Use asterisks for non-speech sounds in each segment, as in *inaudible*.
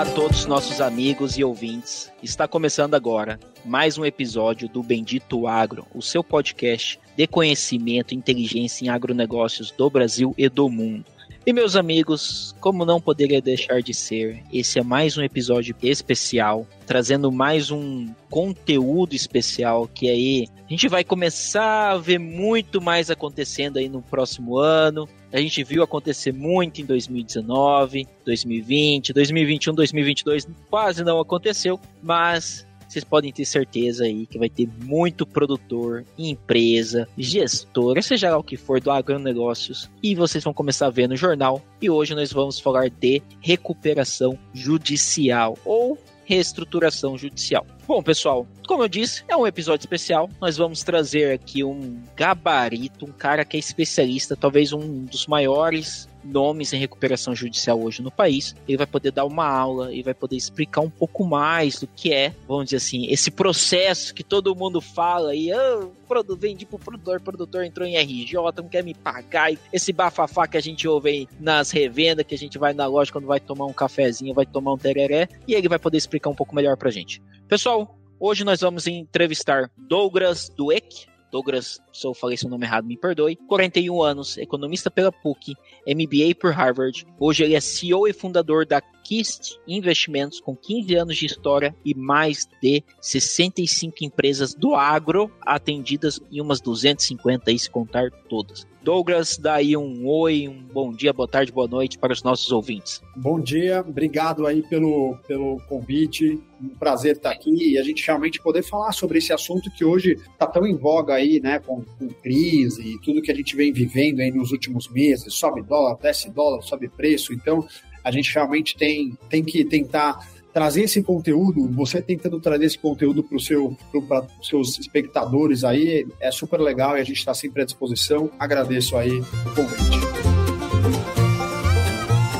Olá a todos nossos amigos e ouvintes. Está começando agora mais um episódio do Bendito Agro, o seu podcast de conhecimento e inteligência em agronegócios do Brasil e do mundo. E meus amigos, como não poderia deixar de ser, esse é mais um episódio especial, trazendo mais um conteúdo especial que aí a gente vai começar a ver muito mais acontecendo aí no próximo ano. A gente viu acontecer muito em 2019, 2020, 2021, 2022 quase não aconteceu, mas vocês podem ter certeza aí que vai ter muito produtor, empresa, gestor, seja lá o que for do agronegócios, e vocês vão começar a ver no jornal. E hoje nós vamos falar de recuperação judicial ou reestruturação judicial. Bom, pessoal, como eu disse, é um episódio especial. Nós vamos trazer aqui um gabarito, um cara que é especialista, talvez um dos maiores nomes em recuperação judicial hoje no país. Ele vai poder dar uma aula e vai poder explicar um pouco mais do que é, vamos dizer assim, esse processo que todo mundo fala e oh, vendi pro produtor, produtor entrou em RJ, não quer me pagar. Esse bafafá que a gente ouve nas revendas, que a gente vai na loja quando vai tomar um cafezinho, vai tomar um tereré, e ele vai poder explicar um pouco melhor pra gente. Pessoal, hoje nós vamos entrevistar Douglas Dueck, Douglas, se eu falei seu nome errado, me perdoe. 41 anos, economista pela PUC, MBA por Harvard. Hoje ele é CEO e fundador da Kist Investimentos, com 15 anos de história e mais de 65 empresas do agro atendidas em umas 250 aí, se contar todas. Douglas, dá aí um oi, um bom dia, boa tarde, boa noite para os nossos ouvintes. Bom dia, obrigado aí pelo, pelo convite, um prazer estar aqui e a gente realmente poder falar sobre esse assunto que hoje está tão em voga aí, né, com, com crise e tudo que a gente vem vivendo aí nos últimos meses, sobe dólar, desce dólar, sobe preço, então a gente realmente tem, tem que tentar trazer esse conteúdo, você tentando trazer esse conteúdo para seu, os seus espectadores aí, é super legal e a gente está sempre à disposição. Agradeço aí o convite.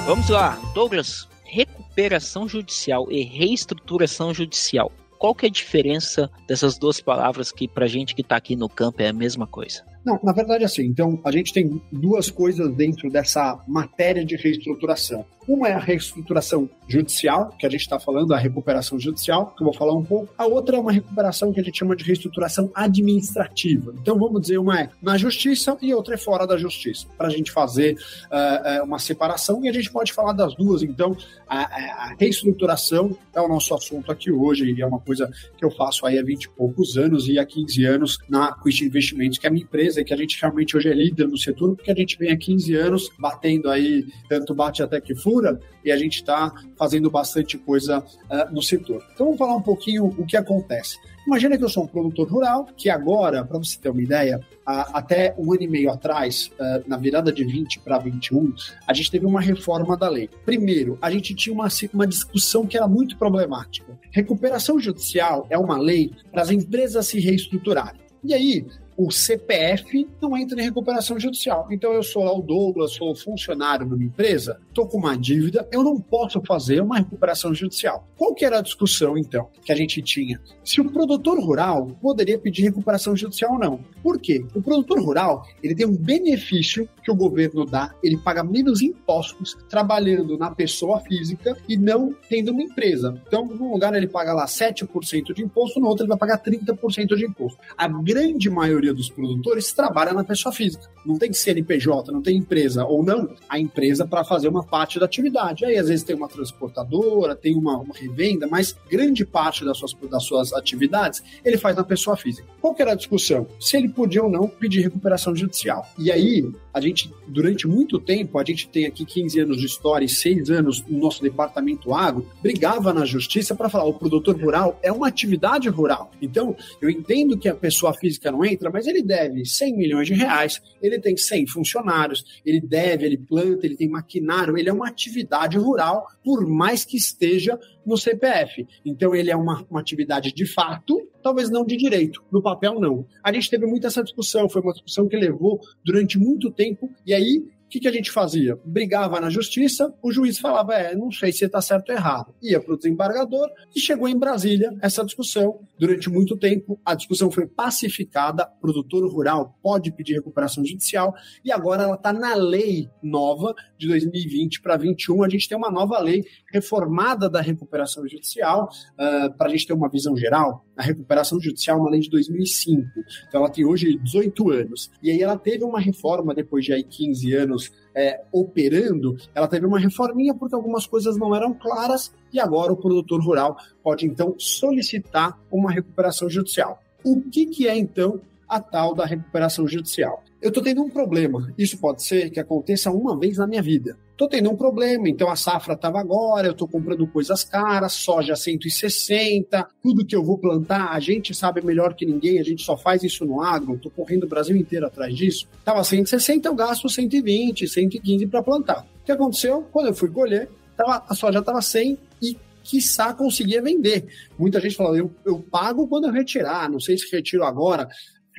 Vamos lá, Douglas, recuperação judicial e reestruturação judicial. Qual que é a diferença dessas duas palavras que para gente que está aqui no campo é a mesma coisa? Não, na verdade, assim, então a gente tem duas coisas dentro dessa matéria de reestruturação. Uma é a reestruturação judicial, que a gente está falando, a recuperação judicial, que eu vou falar um pouco. A outra é uma recuperação que a gente chama de reestruturação administrativa. Então, vamos dizer, uma é na justiça e outra é fora da justiça, para a gente fazer uh, uma separação e a gente pode falar das duas. Então, a, a, reestruturação é o nosso assunto aqui hoje e é uma coisa que eu faço aí há 20 e poucos anos e há 15 anos na Quist Investimentos, que é a minha empresa empresa que a gente realmente hoje é líder no setor, porque a gente vem há 15 anos batendo aí, tanto bate até que fura, e a gente está fazendo bastante coisa uh, no setor. Então vamos falar um pouquinho o que acontece. Imagina que eu sou um produtor rural, que agora, para você ter uma ideia, até um ano e meio atrás, uh, na virada de 20 para 21, a gente teve uma reforma da lei. Primeiro, a gente tinha uma, uma discussão que era muito problemática. Recuperação judicial é uma lei para as empresas se reestruturarem. E aí, o CPF não entra em recuperação judicial. Então eu sou lá o Douglas, sou funcionário numa empresa, estou com uma dívida, eu não posso fazer uma recuperação judicial. Qual que era a discussão, então, que a gente tinha? Se o produtor rural poderia pedir recuperação judicial ou não. Por quê? O produtor rural, ele tem um benefício que o governo dá, ele paga menos impostos trabalhando na pessoa física e não tendo uma empresa. Então, num lugar ele paga lá 7% de imposto, no outro ele vai pagar 30% de imposto. A grande maioria maioria dos produtores trabalha na pessoa física. Não tem CNPJ, não tem empresa, ou não, a empresa para fazer uma parte da atividade. Aí, às vezes, tem uma transportadora, tem uma, uma, revenda, mas grande parte das suas, das suas atividades ele faz na pessoa física. Qual que era a discussão? Se ele podia ou não pedir recuperação judicial. E aí, a gente, durante muito tempo, a gente tem aqui 15 anos de história e 6 anos no nosso departamento agro, brigava na justiça para falar o produtor rural é uma atividade rural. Então, eu entendo que a pessoa física não entra, mas ele deve 100 milhões de reais, ele tem 100 funcionários, ele deve, ele planta, ele tem maquinário, ele é uma atividade rural, por mais que esteja no CPF. Então, ele é uma, uma atividade de fato, talvez não de direito, no papel não. A gente teve muita essa discussão, foi uma discussão que levou durante muito tempo, e aí o que, que, a gente fazia? Brigava na justiça, o juiz falava, é, não sei se está certo ou errado. Ia para o desembargador e chegou em Brasília essa discussão. Durante muito tempo, a discussão foi pacificada, produtor rural pode pedir recuperação judicial, e agora ela está na lei nova de 2020 para 2021. A gente tem uma nova lei reformada da recuperação judicial, uh, para a gente ter uma visão geral. A recuperação judicial é uma lei de 2005, então ela tem hoje 18 anos. E aí ela teve uma reforma depois de aí 15 anos anos é, operando, ela teve uma reforminha porque algumas coisas não eram claras e agora o produtor rural pode então solicitar uma recuperação judicial. O que, que é então a tal da recuperação judicial? Eu estou tendo um problema. Isso pode ser que aconteça uma vez na minha vida. Estou tendo um problema, então a safra estava agora, eu estou comprando coisas caras, soja 160, tudo que eu vou plantar, a gente sabe melhor que ninguém, a gente só faz isso no agro, estou correndo o Brasil inteiro atrás disso. Estava 160, eu gasto 120, 115 para plantar. O que aconteceu? Quando eu fui colher, tava, a soja estava 100 e quiçá conseguia vender. Muita gente falou, eu, eu pago quando eu retirar, não sei se retiro agora.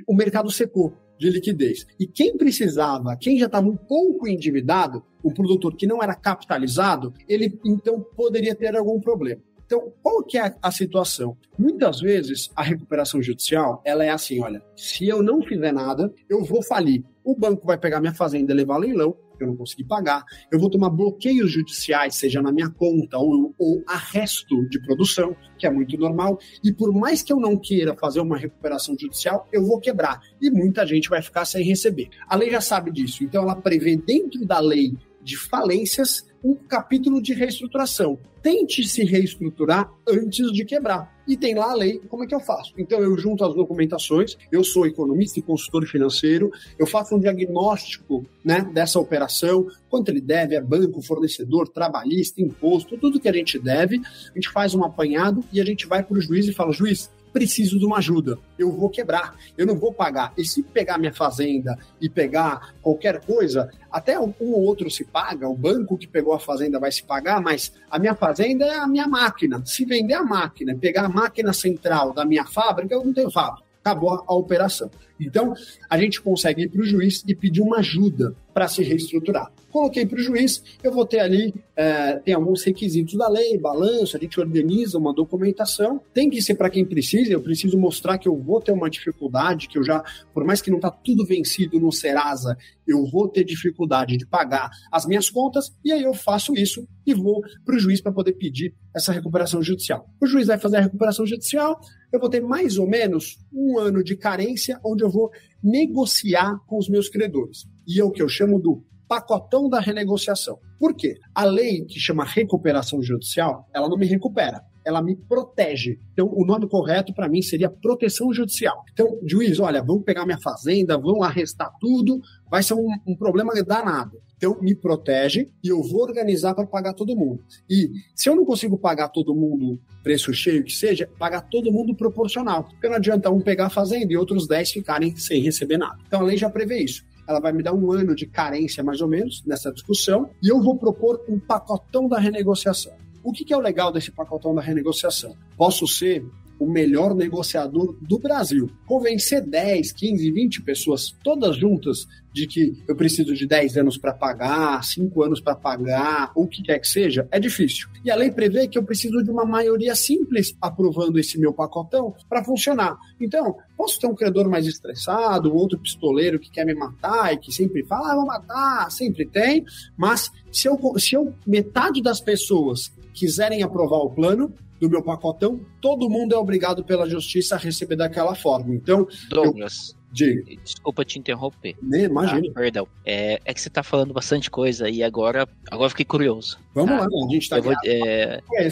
O mercado secou de liquidez. E quem precisava, quem já estava um pouco endividado, um produtor que não era capitalizado, ele então poderia ter algum problema. Então, qual que é a situação? Muitas vezes a recuperação judicial, ela é assim, olha, se eu não fizer nada, eu vou falir. O banco vai pegar minha fazenda e levar a leilão, eu não consegui pagar. Eu vou tomar bloqueios judiciais, seja na minha conta ou, ou arresto de produção, que é muito normal. E por mais que eu não queira fazer uma recuperação judicial, eu vou quebrar. E muita gente vai ficar sem receber. A lei já sabe disso, então ela prevê dentro da lei de falências um capítulo de reestruturação. Tente se reestruturar antes de quebrar. E tem lá a lei, como é que eu faço? Então eu junto as documentações, eu sou economista e consultor financeiro, eu faço um diagnóstico né, dessa operação, quanto ele deve, é banco, fornecedor, trabalhista, imposto, tudo que a gente deve, a gente faz um apanhado e a gente vai para o juiz e fala, juiz, preciso de uma ajuda. Eu vou quebrar, eu não vou pagar. E se pegar minha fazenda e pegar qualquer coisa, até um ou outro se paga, o banco que pegou a fazenda vai se pagar, mas a minha fazenda é a minha máquina. Se vender a máquina, pegar a máquina central da minha fábrica, eu não tenho fábrica acabou a, operação. Então, a gente consegue ir para o juiz e pedir uma ajuda para se reestruturar. Coloquei para o juiz, eu vou ter ali, é, tem alguns requisitos da lei, balanço, a gente organiza uma documentação, tem que ser para quem precisa, eu preciso mostrar que eu vou ter uma dificuldade, que eu já, por mais que não está tudo vencido no Serasa, eu vou ter dificuldade de pagar as minhas contas, e aí eu faço isso e vou para o juiz para poder pedir essa recuperação judicial. O juiz vai fazer a recuperação judicial, eu vou ter mais ou menos um ano de carência, onde eu vou negociar com os meus credores. E é o que eu chamo do pacotão da renegociação. Por quê? A lei que chama recuperação judicial, ela não me recupera, ela me protege. Então, o nome correto para mim seria proteção judicial. Então, juiz, olha, vão pegar minha fazenda, vão arrestar tudo, vai ser um, um problema danado. Então, me protege e eu vou organizar para pagar todo mundo. E se eu não consigo pagar todo mundo preço cheio que seja, pagar todo mundo proporcional. Porque não adianta um pegar a fazenda e outros 10 ficarem sem receber nada. Então, a lei já prevê isso ela vai me dar um ano de carência, mais ou menos, nessa discussão, e eu vou propor um pacotão da renegociação. O que, que é o legal desse pacotão da renegociação? Posso ser o melhor negociador do Brasil. Convencer 10, 15, 20 pessoas, todas juntas, de que eu preciso de 10 anos para pagar, 5 anos para pagar, ou o que quer que seja, é difícil. E a lei prevê que eu preciso de uma maioria simples aprovando esse meu pacotão para funcionar. Então, posso ter um credor mais estressado, outro pistoleiro que quer me matar e que sempre fala, ah, vou matar, sempre tem, mas se eu, se eu metade das pessoas quiserem aprovar o plano, do meu pacotão, todo mundo é obrigado pela justiça a receber daquela forma. Então. Douglas. Eu... Diga. Desculpa te interromper. Nem, imagina. Ah, perdão. É, é que você tá falando bastante coisa e agora, agora fiquei curioso. Vamos tá? lá, a gente tá vou, é... é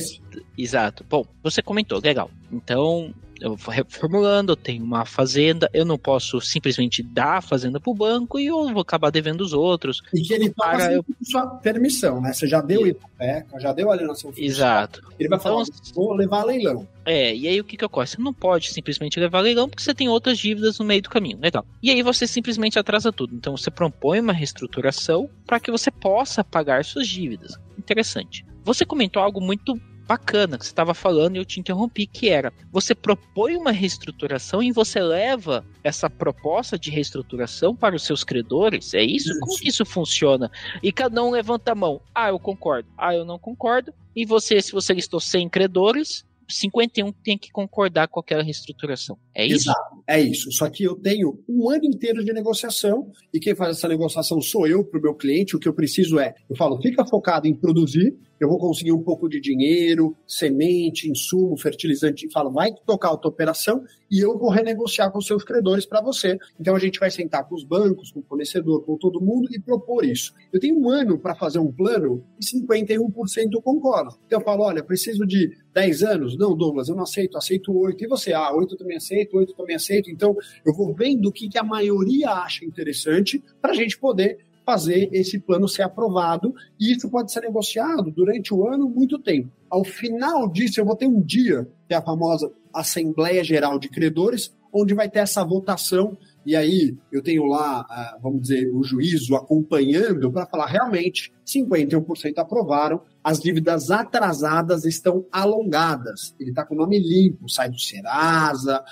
Exato. Bom, você comentou, legal. Então, eu vou reformulando, eu tenho uma fazenda, eu não posso simplesmente dar a fazenda para o banco e eu vou acabar devendo os outros. E que ele paga eu... sua permissão, né? Você já deu e... hipoteca, já deu alienação fiscal. Exato. Ele vai falar, então, vou levar a leilão. É, e aí o que que ocorre? Você não pode simplesmente levar a leilão porque você tem outras dívidas no meio do caminho, legal. E aí você simplesmente atrasa tudo. Então você propõe uma reestruturação para que você possa pagar suas dívidas. Interessante. Você comentou algo muito bacana que você estava falando e eu te interrompi, que era você propõe uma reestruturação e você leva essa proposta de reestruturação para os seus credores? É isso? isso. Como que isso funciona? E cada um levanta a mão. Ah, eu concordo. Ah, eu não concordo. E você, se você listou 100 credores, 51 tem que concordar com aquela reestruturação. É isso? Exato, é isso. Só que eu tenho um ano inteiro de negociação e quem faz essa negociação sou eu para o meu cliente. O que eu preciso é, eu falo, fica focado em produzir, eu vou conseguir um pouco de dinheiro, semente, insumo, fertilizante, falo, vai tocar a tua operação e eu vou renegociar com seus credores para você. Então a gente vai sentar com os bancos, com o fornecedor, com todo mundo e propor isso. Eu tenho um ano para fazer um plano e 51% eu concordo. Então eu falo, olha, preciso de 10 anos? Não, Douglas, eu não aceito, aceito 8. E você? Ah, 8 também aceito, 8 também aceito. Então eu vou vendo o que, que a maioria acha interessante para a gente poder fazer esse plano ser aprovado, e isso pode ser negociado durante o ano muito tempo. Ao final disso, eu vou ter um dia, que é a famosa Assembleia Geral de Credores, onde vai ter essa votação, e aí eu tenho lá, ah, vamos dizer, o juízo acompanhando para falar realmente 51% aprovaram, as dívidas atrasadas estão alongadas. Ele está com o nome limpo, sai do Serasa,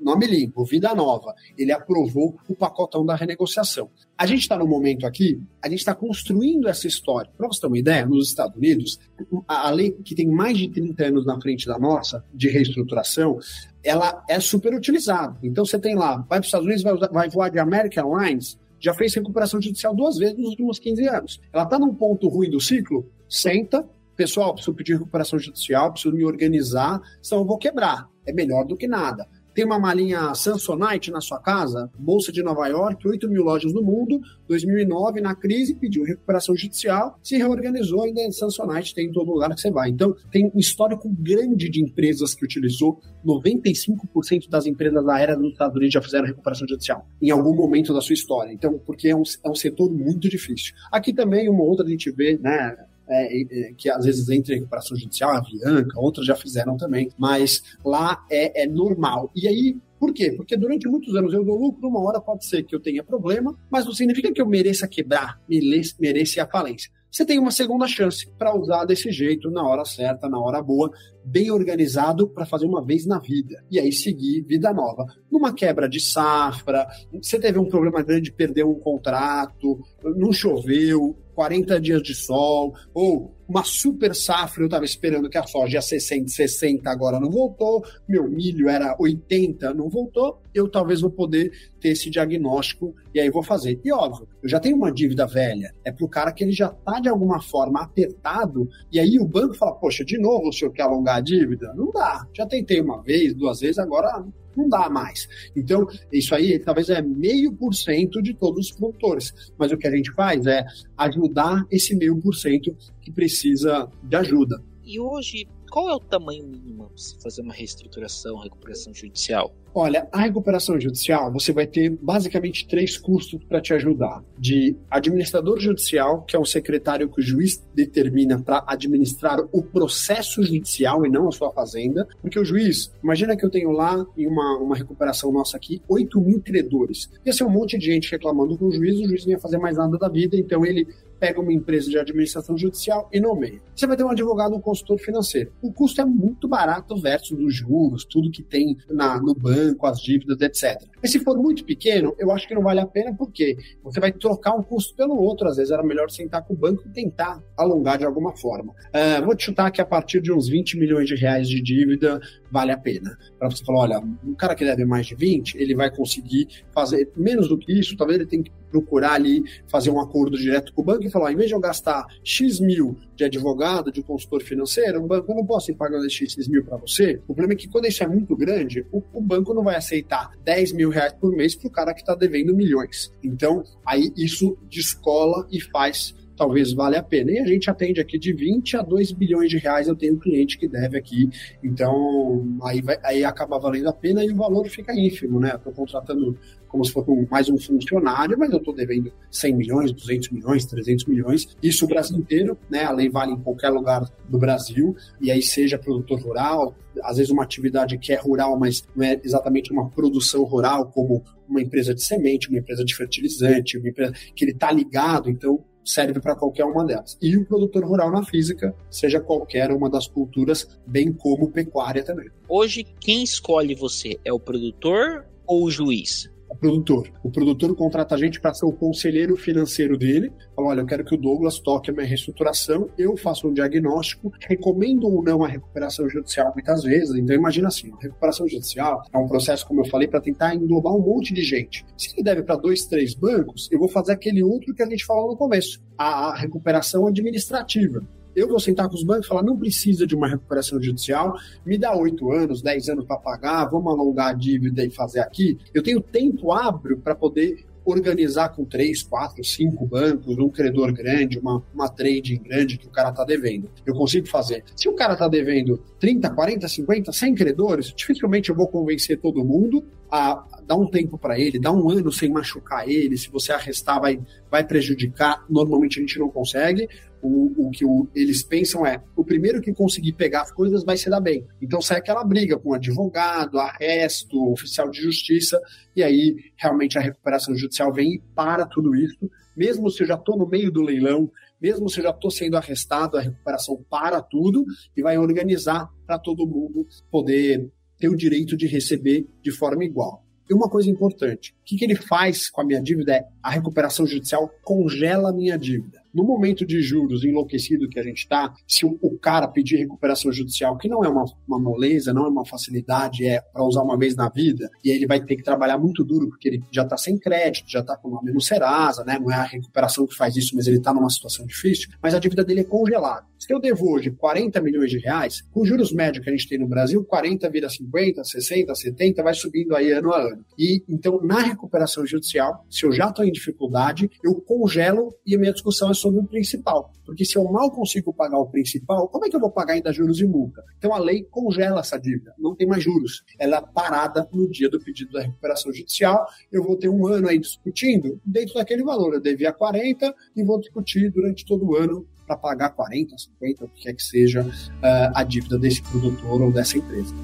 nome limpo, Vida Nova. Ele aprovou o pacotão da renegociação. A gente está no momento aqui, a gente está construindo essa história. Para você ter uma ideia, nos Estados Unidos, a lei que tem mais de 30 anos na frente da nossa, de reestruturação, ela é super utilizada. Então você tem lá, vai para os Estados Unidos, vai, vai voar de American Airlines, já fez recuperação judicial duas vezes nos últimos 15 anos. Ela está num ponto ruim do ciclo, senta, pessoal, preciso pedir recuperação judicial, preciso me organizar, senão eu vou quebrar. É melhor do que nada. Tem uma malinha Samsonite na sua casa? Bolsa de Nova York, 8 mil lojas no mundo. 2009, na crise, pediu recuperação judicial, se reorganizou, ainda em Samsonite tem em todo lugar que você vai. Então, tem um histórico grande de empresas que utilizou. 95% das empresas da era dos Estados Unidos já fizeram recuperação judicial em algum momento da sua história. Então, porque é um, é um setor muito difícil. Aqui também, uma outra a gente vê, né? É, é, que às vezes entra em recuperação judicial, a Avianca, outras já fizeram também, mas lá é, é normal. E aí, por quê? Porque durante muitos anos eu dou lucro, uma hora pode ser que eu tenha problema, mas não significa que eu mereça quebrar, mereça a falência. Você tem uma segunda chance para usar desse jeito, na hora certa, na hora boa, bem organizado para fazer uma vez na vida. E aí seguir vida nova. Numa quebra de safra, você teve um problema grande, perdeu um contrato, não choveu, 40 dias de sol, ou uma super safra, eu estava esperando que a soja ia 60, 60, agora não voltou, meu milho era 80, não voltou, eu talvez vou poder ter esse diagnóstico e aí vou fazer. E óbvio, eu já tenho uma dívida velha, é para o cara que ele já está de alguma forma apertado, e aí o banco fala, poxa, de novo o senhor quer alongar a dívida? Não dá, já tentei uma vez, duas vezes, agora não dá mais. Então, isso aí talvez é meio por cento de todos os produtores. Mas o que a gente faz é ajudar esse meio por cento que precisa de ajuda. E hoje, qual é o tamanho mínimo para se fazer uma reestruturação, recuperação judicial? Olha, a recuperação judicial, você vai ter basicamente três custos para te ajudar. De administrador judicial, que é um secretário que o juiz determina para administrar o processo judicial e não a sua fazenda. Porque o juiz, imagina que eu tenho lá em uma, uma recuperação nossa aqui, 8 mil credores. Ia ser um monte de gente reclamando com o juiz, o juiz não ia fazer mais nada da vida, então ele pega uma empresa de administração judicial e nomeia. Você vai ter um advogado, um consultor financeiro. O custo é muito barato versus os juros, tudo que tem na, no banco as dívidas, etc. Mas se for muito pequeno, eu acho que não vale a pena, porque você vai trocar um custo pelo outro. Às vezes era melhor sentar com o banco e tentar alongar de alguma forma. Uh, vou te chutar que a partir de uns 20 milhões de reais de dívida, vale a pena. Para você falar, olha, um cara que deve mais de 20, ele vai conseguir fazer menos do que isso, talvez ele tenha que procurar ali fazer um acordo direto com o banco e falar, em vez de eu gastar X mil de advogado, de consultor financeiro, o banco não posso ir pagando X mil para você. O problema é que quando isso é muito grande, o, o banco não vai aceitar 10 mil reais por mês para o cara que está devendo milhões. Então, aí isso descola e faz talvez valha a pena. E a gente atende aqui de 20 a 2 bilhões de reais. Eu tenho um cliente que deve aqui, então aí, vai, aí acaba valendo a pena e o valor fica ínfimo, né? Estou contratando como se fosse mais um funcionário, mas eu estou devendo 100 milhões, 200 milhões, 300 milhões, isso o Brasil inteiro, né? A lei vale em qualquer lugar do Brasil, e aí seja produtor rural, às vezes uma atividade que é rural, mas não é exatamente uma produção rural, como uma empresa de semente, uma empresa de fertilizante, uma empresa que ele está ligado, então serve para qualquer uma delas. E o produtor rural na física, seja qualquer uma das culturas, bem como pecuária também. Hoje, quem escolhe você é o produtor ou o juiz? O produtor. O produtor contrata a gente para ser o conselheiro financeiro dele. Fala: olha, eu quero que o Douglas toque a minha reestruturação, eu faço um diagnóstico, recomendo ou não a recuperação judicial muitas vezes. Então, imagina assim: recuperação judicial é um processo, como eu falei, para tentar englobar um monte de gente. Se ele deve para dois, três bancos, eu vou fazer aquele outro que a gente falou no começo, a recuperação administrativa. Eu vou sentar com os bancos e falar: não precisa de uma recuperação judicial, me dá oito anos, dez anos para pagar, vamos alongar a dívida e fazer aqui. Eu tenho tempo hábil para poder organizar com três, quatro, cinco bancos, um credor grande, uma, uma trading grande que o cara está devendo. Eu consigo fazer. Se o cara está devendo 30, 40, 50, 100 credores, dificilmente eu vou convencer todo mundo a dar um tempo para ele, dar um ano sem machucar ele. Se você arrestar, vai, vai prejudicar. Normalmente a gente não consegue o, o que o, eles pensam é: o primeiro que conseguir pegar as coisas vai se dar bem. Então sai aquela briga com advogado, arresto, oficial de justiça, e aí realmente a recuperação judicial vem e para tudo isso. Mesmo se eu já estou no meio do leilão, mesmo se eu já estou sendo arrestado, a recuperação para tudo e vai organizar para todo mundo poder ter o direito de receber de forma igual. E uma coisa importante: o que, que ele faz com a minha dívida é a recuperação judicial congela a minha dívida. No momento de juros enlouquecido que a gente está, se o, cara pedir recuperação judicial, que não é uma, uma moleza, não é uma facilidade, é para usar uma vez na vida, e aí ele vai ter que trabalhar muito duro, porque ele já está sem crédito, já está com o nome no Serasa, né? não é a recuperação que faz isso, mas ele está numa situação difícil, mas a dívida dele é congelada. Se eu devo hoje 40 milhões de reais, com juros médios que a gente tem no Brasil, 40 vira 50, 60, 70, vai subindo aí ano a ano. E então, na recuperação judicial, se eu já estou em dificuldade, eu congelo e a minha discussão é sobre o principal. Porque se eu mal consigo pagar o principal, como é que eu vou pagar ainda juros e multa? Então a lei congela essa dívida, não tem mais juros. Ela é parada no dia do pedido da recuperação judicial. Eu vou ter um ano aí discutindo dentro daquele valor. Eu devia 40 e vou discutir durante todo o ano para pagar 40, 50, o que quer que seja uh, a dívida desse produtor ou dessa empresa.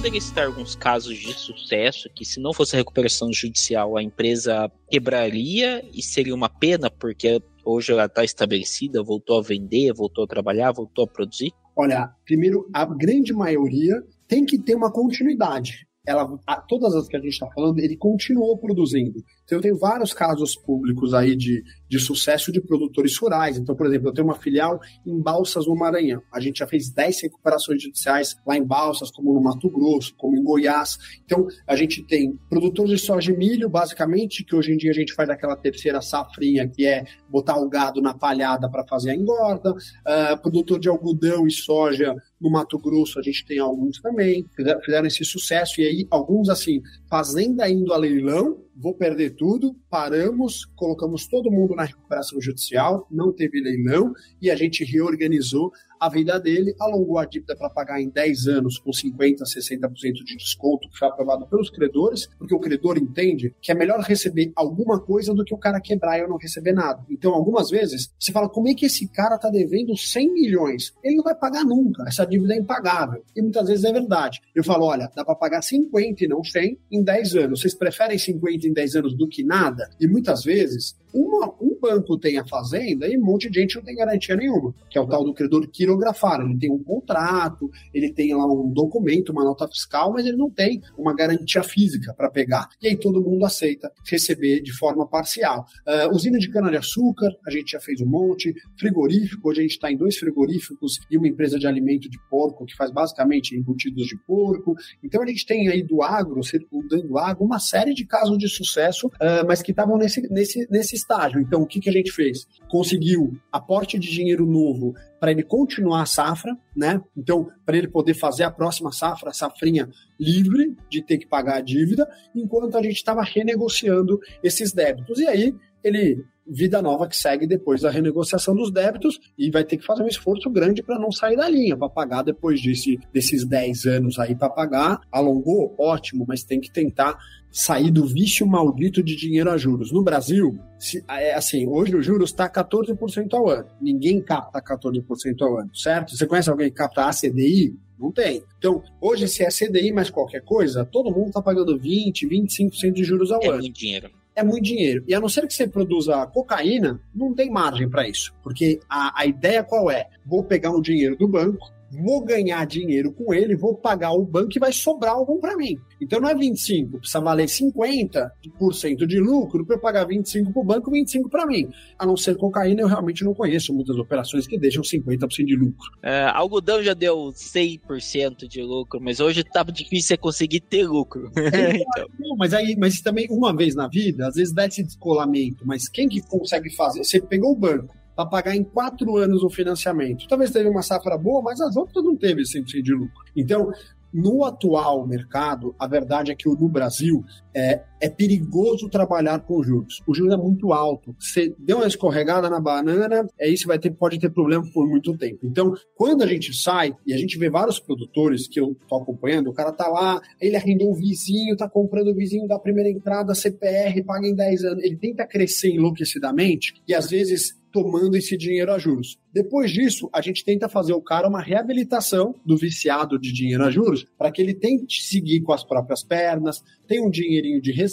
poderia citar alguns casos de sucesso que, se não fosse a recuperação judicial, a empresa quebraria e seria uma pena, porque hoje ela está estabelecida, voltou a vender, voltou a trabalhar, voltou a produzir? Olha, primeiro, a grande maioria tem que ter uma continuidade ela, todas as que a gente está falando, ele continuou produzindo. Então, eu tenho vários casos públicos aí de, de sucesso de produtores rurais. Então, por exemplo, eu tenho uma filial em Balsas, no Maranhão. A gente já fez 10 recuperações judiciais lá em Balsas, como no Mato Grosso, como em Goiás. Então, a gente tem produtores de soja e milho, basicamente, que hoje em dia a gente faz aquela terceira safrinha, que é botar o gado na palhada para fazer a engorda. Uh, produtor de algodão e soja no Mato Grosso, a gente tem alguns também, fizeram esse sucesso. E aí, alguns, assim, fazenda indo a leilão, vou perder tudo, paramos, colocamos todo mundo na recuperação judicial, não teve leilão e a gente reorganizou a vida dele, alongou a dívida para pagar em 10 anos com 50%, 60% de desconto que foi aprovado pelos credores, porque o credor entende que é melhor receber alguma coisa do que o cara quebrar e eu não receber nada. Então, algumas vezes, você fala, como é que esse cara está devendo 100 milhões? Ele não vai pagar nunca, essa dívida é impagável. E muitas vezes é verdade. Eu falo, olha, dá para pagar 50 e não 100 em 10 anos. Vocês preferem 50 em 10 anos do que nada? E muitas vezes, uma, um banco tem a fazenda e um monte de gente não tem garantia nenhuma, que é o tal do credor quirografar. Ele tem um contrato, ele tem lá um documento, uma nota fiscal, mas ele não tem uma garantia física para pegar. E aí todo mundo aceita receber de forma parcial. Uh, usina de cana-de-açúcar, a gente já fez um monte. Frigorífico, hoje a gente está em dois frigoríficos e uma empresa de alimento de porco que faz basicamente embutidos de porco. Então a gente tem aí do agro, circundando agro, uma série de casos de sucesso, uh, mas que estavam nesse, nesse, nesse estágio. Então, que, que a gente fez? Conseguiu aporte de dinheiro novo para ele continuar a safra, né? Então, para ele poder fazer a próxima safra, a safrinha livre de ter que pagar a dívida, enquanto a gente estava renegociando esses débitos. E aí, ele vida nova que segue depois da renegociação dos débitos e vai ter que fazer um esforço grande para não sair da linha, para pagar depois desse, desses 10 anos aí para pagar. Alongou? Ótimo, mas tem que tentar sair do vício maldito de dinheiro a juros. No Brasil, se, é assim, hoje o juros está 14% ao ano. Ninguém capta 14% ao ano, certo? Você conhece alguém que capta ACDI? Não tem. Então, hoje, se é CDI mais qualquer coisa, todo mundo está pagando 20, 25% de juros ao é ano. É muito dinheiro é muito dinheiro. E a não ser que você produza cocaína, não tem margem para isso. Porque a, a ideia qual é? Vou pegar um dinheiro do banco, vou ganhar dinheiro com ele, vou pagar o banco e vai sobrar algum para mim. Então não é 25, precisa valer 50% de lucro para eu pagar 25 para o banco, 25 para mim. A não ser cocaína, eu realmente não conheço muitas operações que deixam 50% de lucro. É, algodão já deu 100% de lucro, mas hoje tá difícil você conseguir ter lucro. *laughs* É, *laughs* então. Não, mas aí, mas também uma vez na vida, às vezes dá esse descolamento, mas quem que consegue fazer? Você pegou o banco, para pagar em quatro anos o financiamento. Talvez teve uma safra boa, mas as outras não teve 100% de lucro. Então, no atual mercado, a verdade é que no Brasil é, é perigoso trabalhar com juros. O juros é muito alto. Você deu uma escorregada na banana, é isso vai ter, pode ter problema por muito tempo. Então, quando a gente sai e a gente vê vários produtores que eu estou acompanhando, o cara tá lá, ele arrendou o vizinho, tá comprando o vizinho da primeira entrada, CPR, paga em 10 anos. Ele tenta crescer enlouquecidamente e às vezes tomando esse dinheiro a juros. Depois disso, a gente tenta fazer o cara uma reabilitação do viciado de dinheiro a juros, para que ele tente seguir com as próprias pernas, tenha um dinheirinho de reserva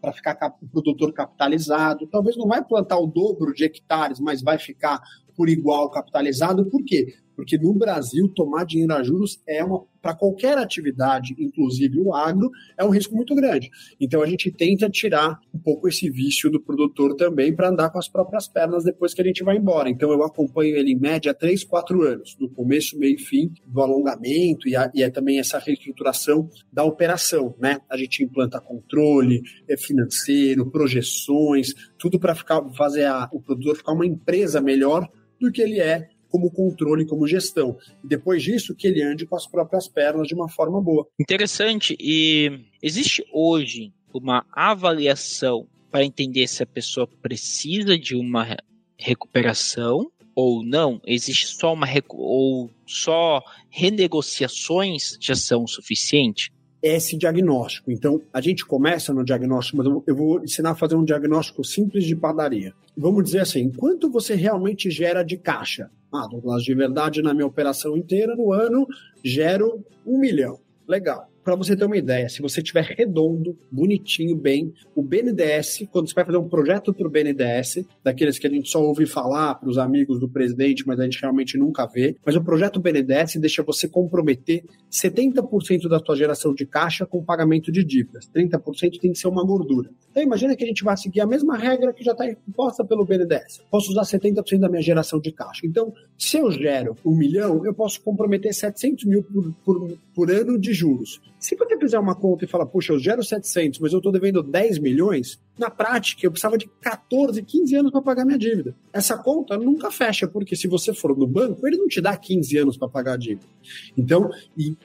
para ficar o produtor capitalizado. Talvez não vai plantar o dobro de hectares, mas vai ficar por igual capitalizado. Por quê? Porque no Brasil, tomar dinheiro a juros é uma para qualquer atividade, inclusive o agro, é um risco muito grande. Então a gente tenta tirar um pouco esse vício do produtor também para andar com as próprias pernas depois que a gente vai embora. Então eu acompanho ele em média 3, 4 anos, do começo, meio e fim do alongamento e, a, e é também essa reestruturação da operação, né? A gente implanta controle é financeiro, projeções, tudo para fazer a, o produtor ficar uma empresa melhor do que ele é como controle, como gestão. Depois disso, que ele ande com as próprias pernas de uma forma boa. Interessante. E existe hoje uma avaliação para entender se a pessoa precisa de uma recuperação ou não? Existe só uma ou só renegociações já são suficientes? Esse diagnóstico. Então, a gente começa no diagnóstico, mas eu vou ensinar a fazer um diagnóstico simples de padaria. Vamos dizer assim, quanto você realmente gera de caixa? Ah, Douglas, de verdade, na minha operação inteira, no ano, gero um milhão. Legal para você ter uma ideia, se você tiver redondo, bonitinho, bem, o BNDES, quando você vai fazer um projeto para o BNDES, daqueles que a gente só ouve falar para os amigos do presidente, mas a gente realmente nunca vê, mas o projeto BNDES deixa você comprometer 70% da sua geração de caixa com pagamento de dívidas. 30% tem que ser uma gordura. Então imagina que a gente vai seguir a mesma regra que já está imposta pelo BNDES. Posso usar 70% da minha geração de caixa. Então, se eu gero um milhão, eu posso comprometer 700 mil por, por, por ano de juros. Se você fizer uma conta e falar, puxa, eu gero 700, mas eu estou devendo 10 milhões, na prática eu precisava de 14, 15 anos para pagar minha dívida. Essa conta nunca fecha, porque se você for no banco, ele não te dá 15 anos para pagar a dívida. Então, e,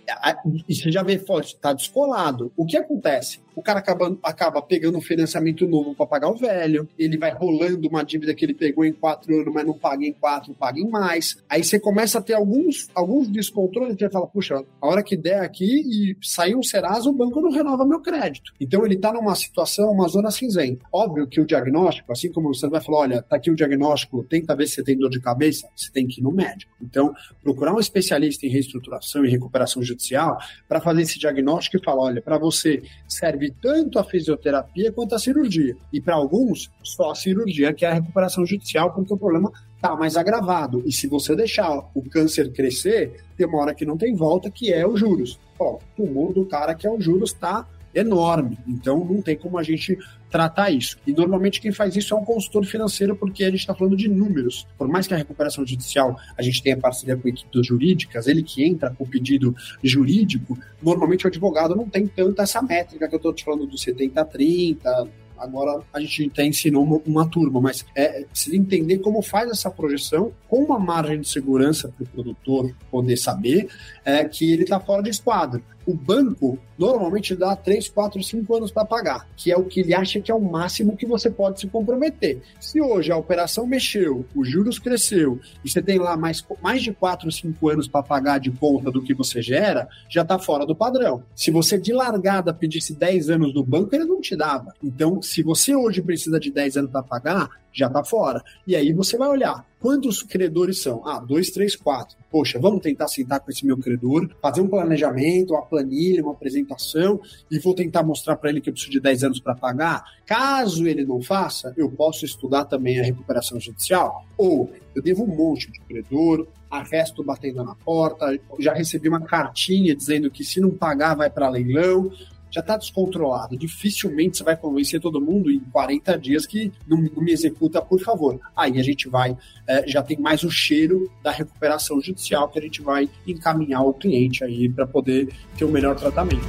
e você já vê, está descolado. O que acontece? o cara acaba, acaba pegando um financiamento novo para pagar o velho, ele vai rolando uma dívida que ele pegou em quatro anos, mas não paga em quatro, paga em mais. Aí você começa a ter alguns, alguns descontroles, você fala, puxa, a hora que der aqui e sair um Serasa, o banco não renova meu crédito. Então ele está numa situação, uma zona cinzenta. Óbvio que o diagnóstico, assim como você vai falar, olha, tá aqui o diagnóstico, tenta ver se você tem dor de cabeça, você tem que ir no médico. Então, procurar um especialista em reestruturação e recuperação judicial para fazer esse diagnóstico e falar, olha, para você serve tanto a fisioterapia quanto a cirurgia. E para alguns, só a cirurgia, que é a recuperação judicial, porque o problema está mais agravado. E se você deixar o câncer crescer, hora que não tem volta, que é os juros. Ó, o tumor do cara que é os juros está enorme. Então não tem como a gente tratar isso. E normalmente quem faz isso é um consultor financeiro, porque a gente está falando de números. Por mais que a recuperação judicial a gente tenha parceria com equipes jurídicas, ele que entra com o pedido jurídico, normalmente o advogado não tem tanta essa métrica que eu estou te falando do 70-30, Agora a gente até ensinou uma, uma turma, mas é precisa entender como faz essa projeção com uma margem de segurança para o produtor poder saber é, que ele está fora de esquadro o banco normalmente dá 3, 4, 5 anos para pagar, que é o que ele acha que é o máximo que você pode se comprometer. Se hoje a operação mexeu, os juros cresceu e você tem lá mais, mais de 4, 5 anos para pagar de conta do que você gera, já está fora do padrão. Se você de largada pedisse 10 anos do banco, ele não te dava. Então, se você hoje precisa de 10 anos para pagar, já está fora. E aí você vai olhar quantos credores são? Ah, dois, três, quatro. Poxa, vamos tentar sentar com esse meu credor, fazer um planejamento, uma planilha, uma apresentação e vou tentar mostrar para ele que eu preciso de 10 anos para pagar. Caso ele não faça, eu posso estudar também a recuperação judicial. Ou eu devo um monte de credor, arresto batendo na porta, já recebi uma cartinha dizendo que se não pagar vai para leilão já está descontrolado. Dificilmente você vai convencer todo mundo em 40 dias que não, não me executa, por favor. Aí a gente vai, é, já tem mais o cheiro da recuperação judicial que a gente vai encaminhar o cliente aí para poder ter o um melhor tratamento.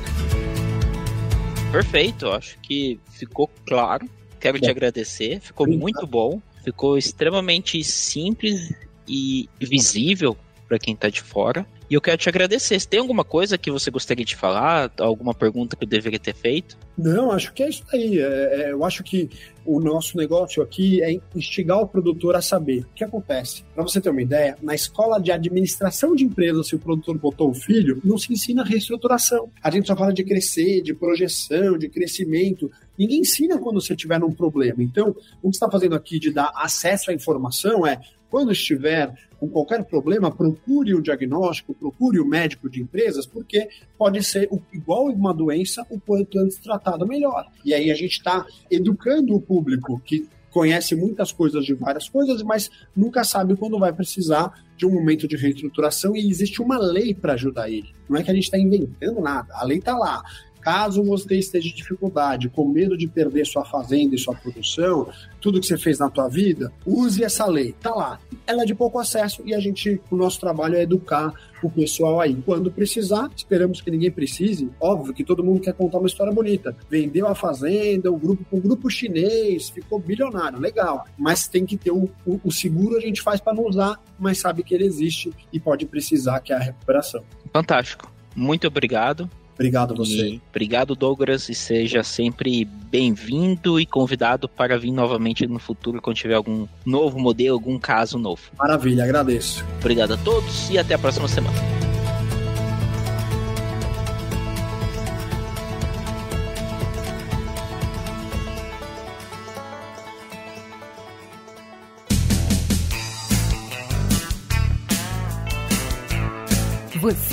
Perfeito, acho que ficou claro. Quero te agradecer, ficou muito bom, ficou extremamente simples e visível para quem está de fora. E eu quero te agradecer. Se tem alguma coisa que você gostaria de falar, alguma pergunta que eu deveria ter feito? Não, acho que é isso aí. É, é, eu acho que o nosso negócio aqui é instigar o produtor a saber o que acontece. Para você ter uma ideia, na escola de administração de empresas, se o produtor botou o filho, não se ensina reestruturação. A gente só fala de crescer, de projeção, de crescimento. Ninguém ensina quando você tiver um problema. Então, o que está fazendo aqui de dar acesso à informação é quando estiver com qualquer problema, procure o diagnóstico, procure o médico de empresas, porque pode ser igual uma doença, o quanto antes tratado melhor. E aí a gente está educando o público que conhece muitas coisas de várias coisas, mas nunca sabe quando vai precisar de um momento de reestruturação e existe uma lei para ajudar ele. Não é que a gente está inventando nada, a lei está lá. Caso você esteja em dificuldade, com medo de perder sua fazenda e sua produção, tudo que você fez na tua vida, use essa lei. Tá lá. Ela é de pouco acesso e a gente, o nosso trabalho é educar o pessoal aí. Quando precisar, esperamos que ninguém precise. Óbvio que todo mundo quer contar uma história bonita. Vendeu a fazenda, o grupo, um grupo chinês, ficou bilionário, legal. Mas tem que ter o, o, o seguro a gente faz para não usar, mas sabe que ele existe e pode precisar, que é a recuperação. Fantástico. Muito obrigado. Obrigado a você. E obrigado, Douglas, e seja sempre bem-vindo e convidado para vir novamente no futuro quando tiver algum novo modelo, algum caso novo. Maravilha, agradeço. Obrigado a todos e até a próxima semana.